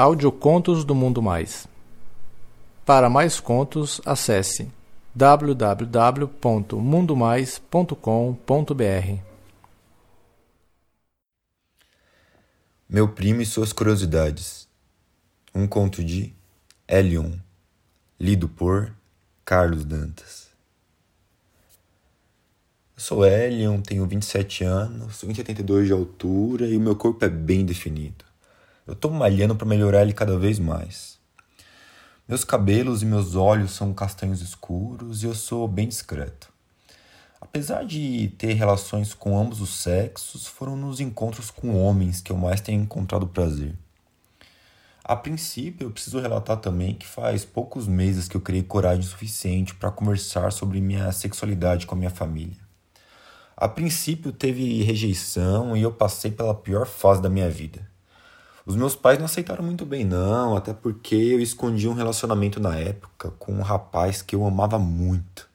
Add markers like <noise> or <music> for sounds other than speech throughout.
Audiocontos do Mundo Mais. Para mais contos, acesse www.mundomais.com.br. Meu primo e suas curiosidades. Um conto de Elion, lido por Carlos Dantas. Eu sou Elion, tenho 27 anos, 1,72 de altura e o meu corpo é bem definido. Eu estou malhando para melhorar ele cada vez mais. Meus cabelos e meus olhos são castanhos escuros e eu sou bem discreto. Apesar de ter relações com ambos os sexos, foram nos encontros com homens que eu mais tenho encontrado prazer. A princípio, eu preciso relatar também que faz poucos meses que eu criei coragem suficiente para conversar sobre minha sexualidade com a minha família. A princípio, teve rejeição e eu passei pela pior fase da minha vida. Os meus pais não aceitaram muito bem, não, até porque eu escondi um relacionamento na época com um rapaz que eu amava muito.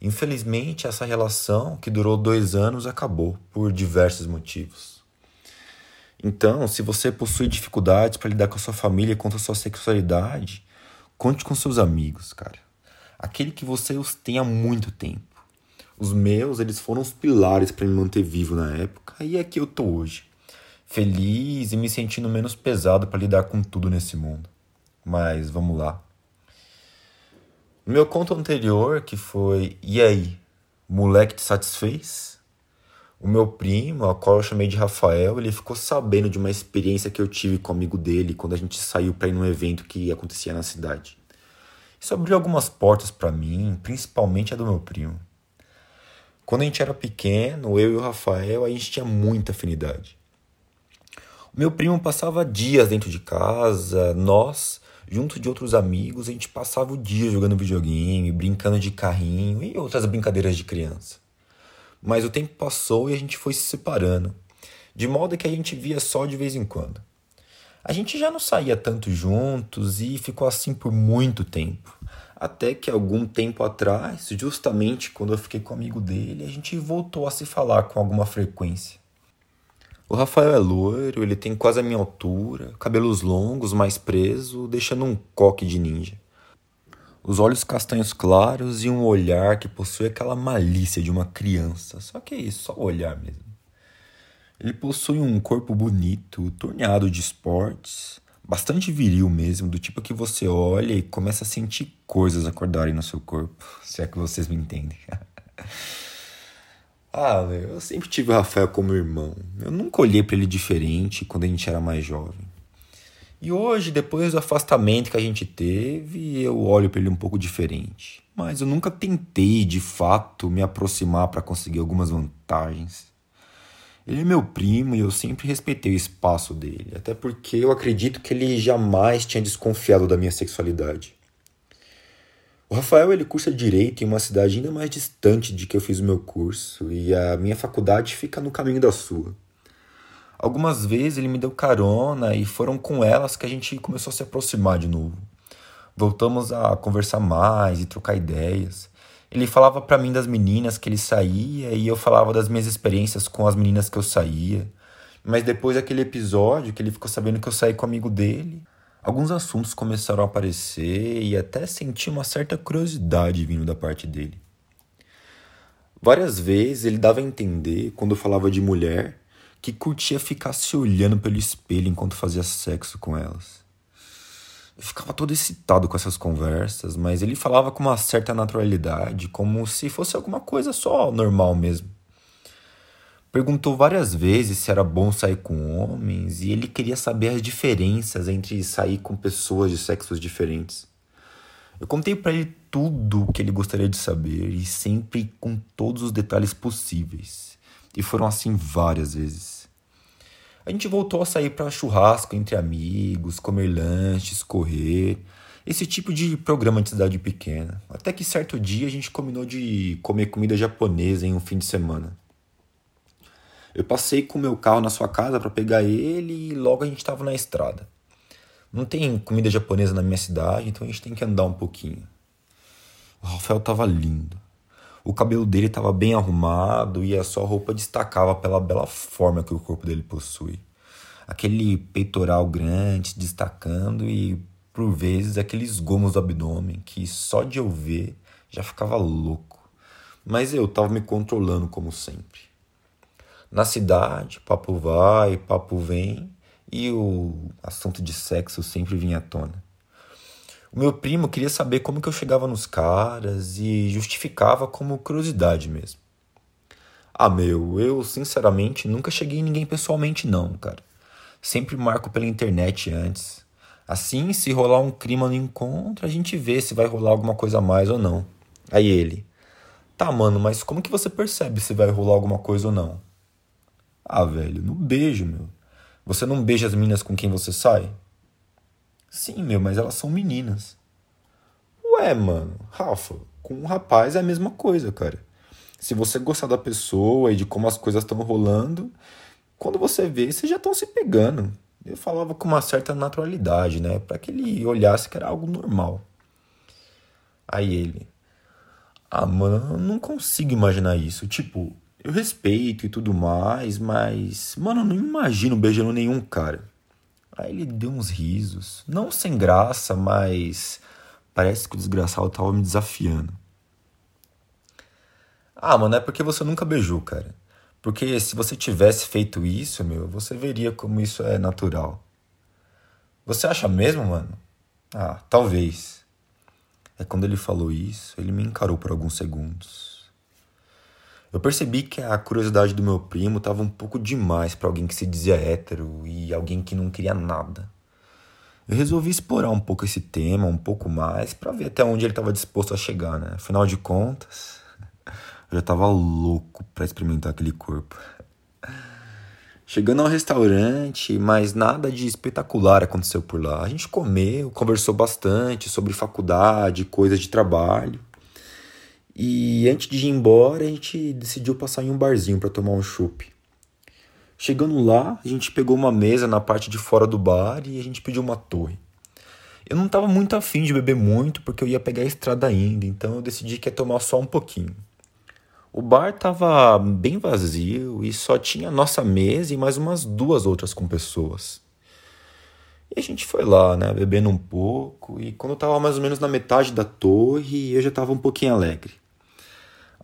Infelizmente, essa relação, que durou dois anos, acabou por diversos motivos. Então, se você possui dificuldades para lidar com a sua família e com a sua sexualidade, conte com seus amigos, cara. Aquele que você os tem há muito tempo. Os meus, eles foram os pilares para me manter vivo na época e aqui eu tô hoje feliz e me sentindo menos pesado para lidar com tudo nesse mundo. Mas vamos lá. No meu conto anterior, que foi E aí, moleque te satisfez? O meu primo, a qual eu chamei de Rafael, ele ficou sabendo de uma experiência que eu tive com um amigo dele quando a gente saiu para ir num evento que acontecia na cidade. Isso abriu algumas portas para mim, principalmente a do meu primo. Quando a gente era pequeno, eu e o Rafael, a gente tinha muita afinidade. Meu primo passava dias dentro de casa, nós, junto de outros amigos, a gente passava o dia jogando videogame, brincando de carrinho e outras brincadeiras de criança. Mas o tempo passou e a gente foi se separando, de modo que a gente via só de vez em quando. A gente já não saía tanto juntos e ficou assim por muito tempo. Até que algum tempo atrás, justamente quando eu fiquei com um amigo dele, a gente voltou a se falar com alguma frequência. O Rafael é loiro, ele tem quase a minha altura, cabelos longos, mais preso, deixando um coque de ninja. Os olhos castanhos claros e um olhar que possui aquela malícia de uma criança. Só que é isso, só o olhar mesmo. Ele possui um corpo bonito, torneado de esportes, bastante viril mesmo, do tipo que você olha e começa a sentir coisas acordarem no seu corpo, se é que vocês me entendem. <laughs> Ah, eu sempre tive o Rafael como irmão. Eu nunca olhei para ele diferente quando a gente era mais jovem. E hoje, depois do afastamento que a gente teve, eu olho para ele um pouco diferente. Mas eu nunca tentei, de fato, me aproximar para conseguir algumas vantagens. Ele é meu primo e eu sempre respeitei o espaço dele, até porque eu acredito que ele jamais tinha desconfiado da minha sexualidade. O Rafael ele cursa direito em uma cidade ainda mais distante de que eu fiz o meu curso e a minha faculdade fica no caminho da sua. Algumas vezes ele me deu carona e foram com elas que a gente começou a se aproximar de novo. Voltamos a conversar mais e trocar ideias. Ele falava para mim das meninas que ele saía e eu falava das minhas experiências com as meninas que eu saía. Mas depois daquele episódio que ele ficou sabendo que eu saí com um amigo dele, alguns assuntos começaram a aparecer e até senti uma certa curiosidade vindo da parte dele. Várias vezes ele dava a entender, quando falava de mulher, que curtia ficar se olhando pelo espelho enquanto fazia sexo com elas. Eu ficava todo excitado com essas conversas, mas ele falava com uma certa naturalidade, como se fosse alguma coisa só normal mesmo. Perguntou várias vezes se era bom sair com homens e ele queria saber as diferenças entre sair com pessoas de sexos diferentes. Eu contei para ele tudo o que ele gostaria de saber e sempre com todos os detalhes possíveis. E foram assim várias vezes. A gente voltou a sair para churrasco entre amigos, comer lanches, correr, esse tipo de programa de cidade pequena. Até que certo dia a gente combinou de comer comida japonesa em um fim de semana. Eu passei com o meu carro na sua casa para pegar ele e logo a gente estava na estrada. Não tem comida japonesa na minha cidade, então a gente tem que andar um pouquinho. O Rafael estava lindo. O cabelo dele estava bem arrumado e a sua roupa destacava pela bela forma que o corpo dele possui. aquele peitoral grande destacando e por vezes aqueles gomos do abdômen que só de eu ver já ficava louco. Mas eu tava me controlando como sempre. Na cidade, papo vai, papo vem e o assunto de sexo sempre vinha à tona. O meu primo queria saber como que eu chegava nos caras e justificava como curiosidade mesmo. Ah, meu, eu sinceramente nunca cheguei em ninguém pessoalmente não, cara. Sempre marco pela internet antes. Assim, se rolar um clima no encontro, a gente vê se vai rolar alguma coisa a mais ou não. Aí ele: "Tá, mano, mas como que você percebe se vai rolar alguma coisa ou não?" Ah, velho, no beijo, meu. Você não beija as meninas com quem você sai? Sim, meu, mas elas são meninas. Ué, mano, Rafa, com um rapaz é a mesma coisa, cara. Se você gostar da pessoa e de como as coisas estão rolando, quando você vê, vocês já estão se pegando. Eu falava com uma certa naturalidade, né? Para que ele olhasse que era algo normal. Aí ele. Ah, mano, eu não consigo imaginar isso. Tipo, eu respeito e tudo mais, mas. Mano, eu não imagino beijando nenhum cara. Aí ele deu uns risos. Não sem graça, mas. Parece que o desgraçado tava me desafiando. Ah, mano, é porque você nunca beijou, cara. Porque se você tivesse feito isso, meu, você veria como isso é natural. Você acha mesmo, mano? Ah, talvez. É quando ele falou isso, ele me encarou por alguns segundos. Eu percebi que a curiosidade do meu primo estava um pouco demais para alguém que se dizia hétero e alguém que não queria nada. Eu resolvi explorar um pouco esse tema, um pouco mais, para ver até onde ele estava disposto a chegar, né? Afinal de contas, <laughs> eu já estava louco para experimentar aquele corpo. Chegando ao restaurante, mas nada de espetacular aconteceu por lá. A gente comeu, conversou bastante sobre faculdade, coisas de trabalho. E antes de ir embora, a gente decidiu passar em um barzinho para tomar um chopp. Chegando lá, a gente pegou uma mesa na parte de fora do bar e a gente pediu uma torre. Eu não estava muito afim de beber muito porque eu ia pegar a estrada ainda, então eu decidi que ia tomar só um pouquinho. O bar estava bem vazio e só tinha a nossa mesa e mais umas duas outras com pessoas. E a gente foi lá, né, bebendo um pouco, e quando eu estava mais ou menos na metade da torre, eu já estava um pouquinho alegre.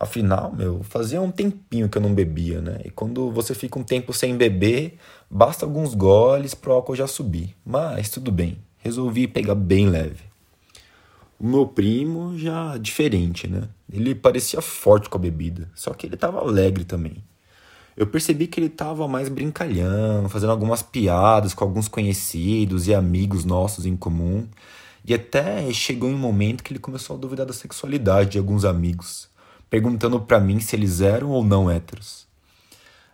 Afinal, meu, fazia um tempinho que eu não bebia, né? E quando você fica um tempo sem beber, basta alguns goles pro álcool já subir. Mas tudo bem, resolvi pegar bem leve. O meu primo já diferente, né? Ele parecia forte com a bebida, só que ele tava alegre também. Eu percebi que ele tava mais brincalhão, fazendo algumas piadas com alguns conhecidos e amigos nossos em comum. E até chegou um momento que ele começou a duvidar da sexualidade de alguns amigos perguntando para mim se eles eram ou não héteros.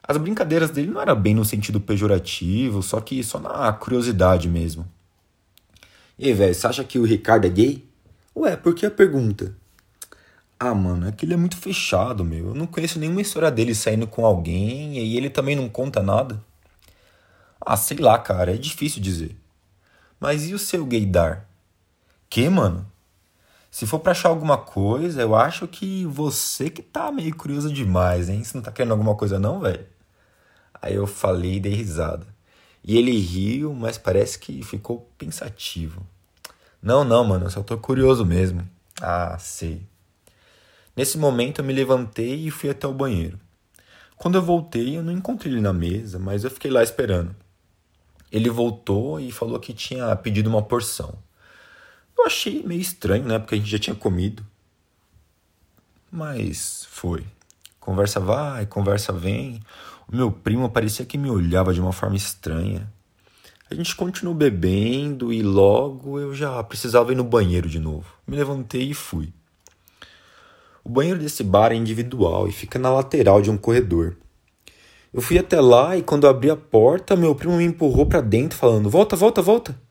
As brincadeiras dele não era bem no sentido pejorativo, só que só na curiosidade mesmo. E aí, velho, você acha que o Ricardo é gay? Ué, por que a pergunta? Ah, mano, é que ele é muito fechado, meu. Eu não conheço nenhuma história dele saindo com alguém e ele também não conta nada. Ah, sei lá, cara, é difícil dizer. Mas e o seu gaydar? Que, mano? Se for para achar alguma coisa, eu acho que você que tá meio curioso demais, hein? Você não tá querendo alguma coisa não, velho? Aí eu falei e dei risada. E ele riu, mas parece que ficou pensativo. Não, não, mano, eu só tô curioso mesmo. Ah, sei. Nesse momento eu me levantei e fui até o banheiro. Quando eu voltei, eu não encontrei ele na mesa, mas eu fiquei lá esperando. Ele voltou e falou que tinha pedido uma porção. Eu achei meio estranho, né? Porque a gente já tinha comido. Mas foi. Conversa vai, conversa vem. O meu primo parecia que me olhava de uma forma estranha. A gente continuou bebendo e logo eu já precisava ir no banheiro de novo. Me levantei e fui. O banheiro desse bar é individual e fica na lateral de um corredor. Eu fui até lá e quando abri a porta, meu primo me empurrou para dentro falando: "Volta, volta, volta".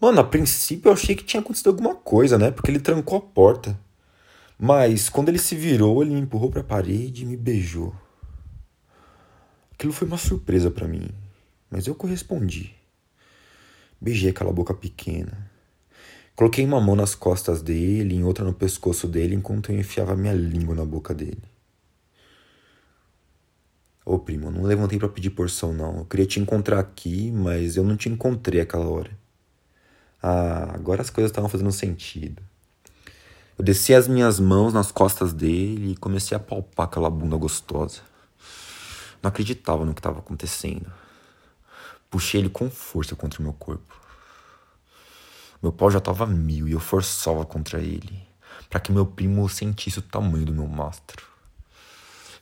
Mano, a princípio eu achei que tinha acontecido alguma coisa, né? Porque ele trancou a porta. Mas quando ele se virou, ele me empurrou para a parede e me beijou. Aquilo foi uma surpresa para mim, mas eu correspondi. Beijei aquela boca pequena. Coloquei uma mão nas costas dele e outra no pescoço dele enquanto eu enfiava minha língua na boca dele. Ô primo, não levantei para pedir porção não. Eu queria te encontrar aqui, mas eu não te encontrei aquela hora. Ah, agora as coisas estavam fazendo sentido. Eu desci as minhas mãos nas costas dele e comecei a palpar aquela bunda gostosa. Não acreditava no que estava acontecendo. Puxei ele com força contra o meu corpo. Meu pau já estava mil e eu forçava contra ele, para que meu primo sentisse o tamanho do meu mastro.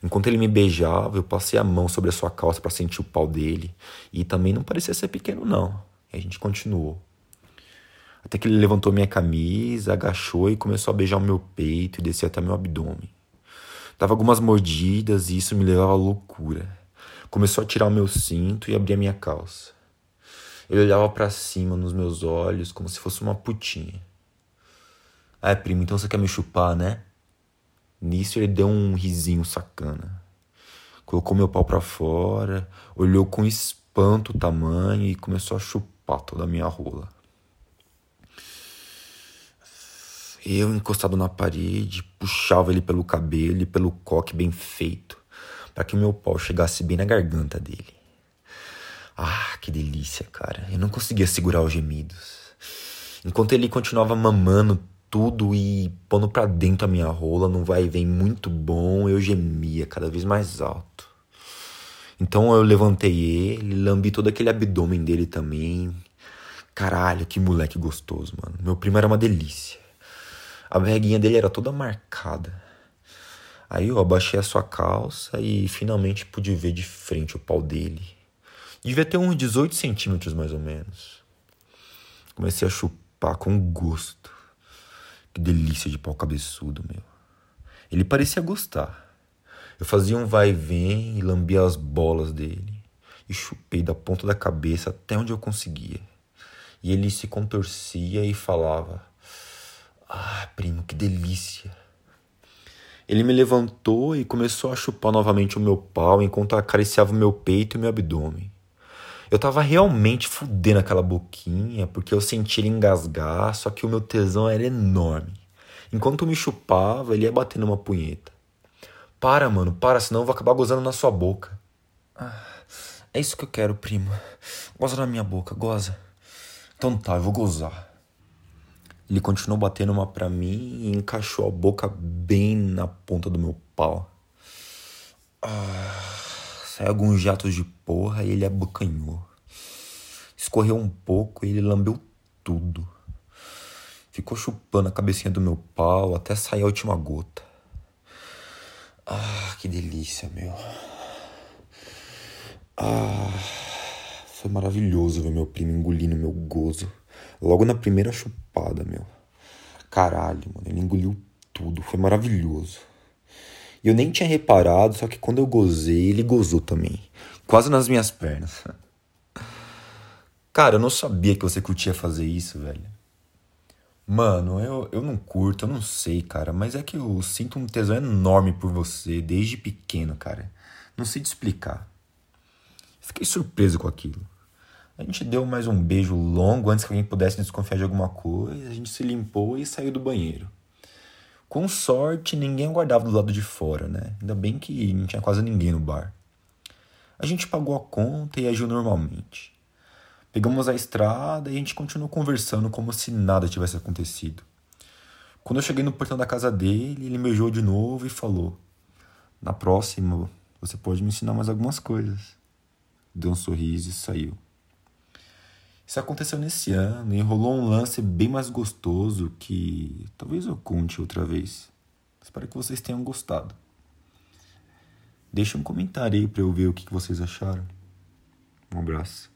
Enquanto ele me beijava, eu passei a mão sobre a sua calça para sentir o pau dele. E também não parecia ser pequeno, não. E a gente continuou. Até que ele levantou minha camisa, agachou e começou a beijar o meu peito e descer até meu abdômen. Dava algumas mordidas e isso me levava à loucura. Começou a tirar o meu cinto e abrir a minha calça. Ele olhava para cima nos meus olhos como se fosse uma putinha. Ah, primo, então você quer me chupar, né? Nisso ele deu um risinho sacana. Colocou meu pau para fora, olhou com espanto o tamanho e começou a chupar toda a minha rola. Eu, encostado na parede, puxava ele pelo cabelo e pelo coque bem feito, para que o meu pau chegasse bem na garganta dele. Ah, que delícia, cara. Eu não conseguia segurar os gemidos. Enquanto ele continuava mamando tudo e pondo para dentro a minha rola num vai e vem muito bom, eu gemia cada vez mais alto. Então eu levantei ele, lambi todo aquele abdômen dele também. Caralho, que moleque gostoso, mano. Meu primo era uma delícia. A barriguinha dele era toda marcada. Aí eu abaixei a sua calça e finalmente pude ver de frente o pau dele. Devia ter uns 18 centímetros mais ou menos. Comecei a chupar com gosto. Que delícia de pau cabeçudo, meu. Ele parecia gostar. Eu fazia um vai e vem e lambia as bolas dele. E chupei da ponta da cabeça até onde eu conseguia. E ele se contorcia e falava: primo, que delícia. Ele me levantou e começou a chupar novamente o meu pau enquanto acariciava o meu peito e meu abdômen. Eu tava realmente fudendo aquela boquinha, porque eu senti ele engasgar, só que o meu tesão era enorme. Enquanto me chupava, ele ia batendo uma punheta. Para, mano, para, senão eu vou acabar gozando na sua boca. Ah, é isso que eu quero, primo. Goza na minha boca, goza. Então tá, eu vou gozar. Ele continuou batendo uma pra mim e encaixou a boca bem na ponta do meu pau. Ah. Saiu alguns jatos de porra e ele abocanhou. Escorreu um pouco e ele lambeu tudo. Ficou chupando a cabecinha do meu pau até sair a última gota. Ah, que delícia, meu. Ah, foi maravilhoso ver meu primo engolindo meu gozo. Logo na primeira chupada, meu. Caralho, mano, ele engoliu tudo. Foi maravilhoso. E eu nem tinha reparado, só que quando eu gozei, ele gozou também. Quase nas minhas pernas. Cara, eu não sabia que você curtia fazer isso, velho. Mano, eu, eu não curto, eu não sei, cara, mas é que eu sinto um tesão enorme por você desde pequeno, cara. Não sei te explicar. Fiquei surpreso com aquilo. A gente deu mais um beijo longo antes que alguém pudesse desconfiar de alguma coisa. A gente se limpou e saiu do banheiro. Com sorte, ninguém guardava do lado de fora, né? Ainda bem que não tinha quase ninguém no bar. A gente pagou a conta e agiu normalmente. Pegamos a estrada e a gente continuou conversando como se nada tivesse acontecido. Quando eu cheguei no portão da casa dele, ele me beijou de novo e falou: Na próxima, você pode me ensinar mais algumas coisas. Deu um sorriso e saiu. Isso aconteceu nesse ano e rolou um lance bem mais gostoso que talvez eu conte outra vez. Espero que vocês tenham gostado. Deixe um comentário aí para eu ver o que vocês acharam. Um abraço.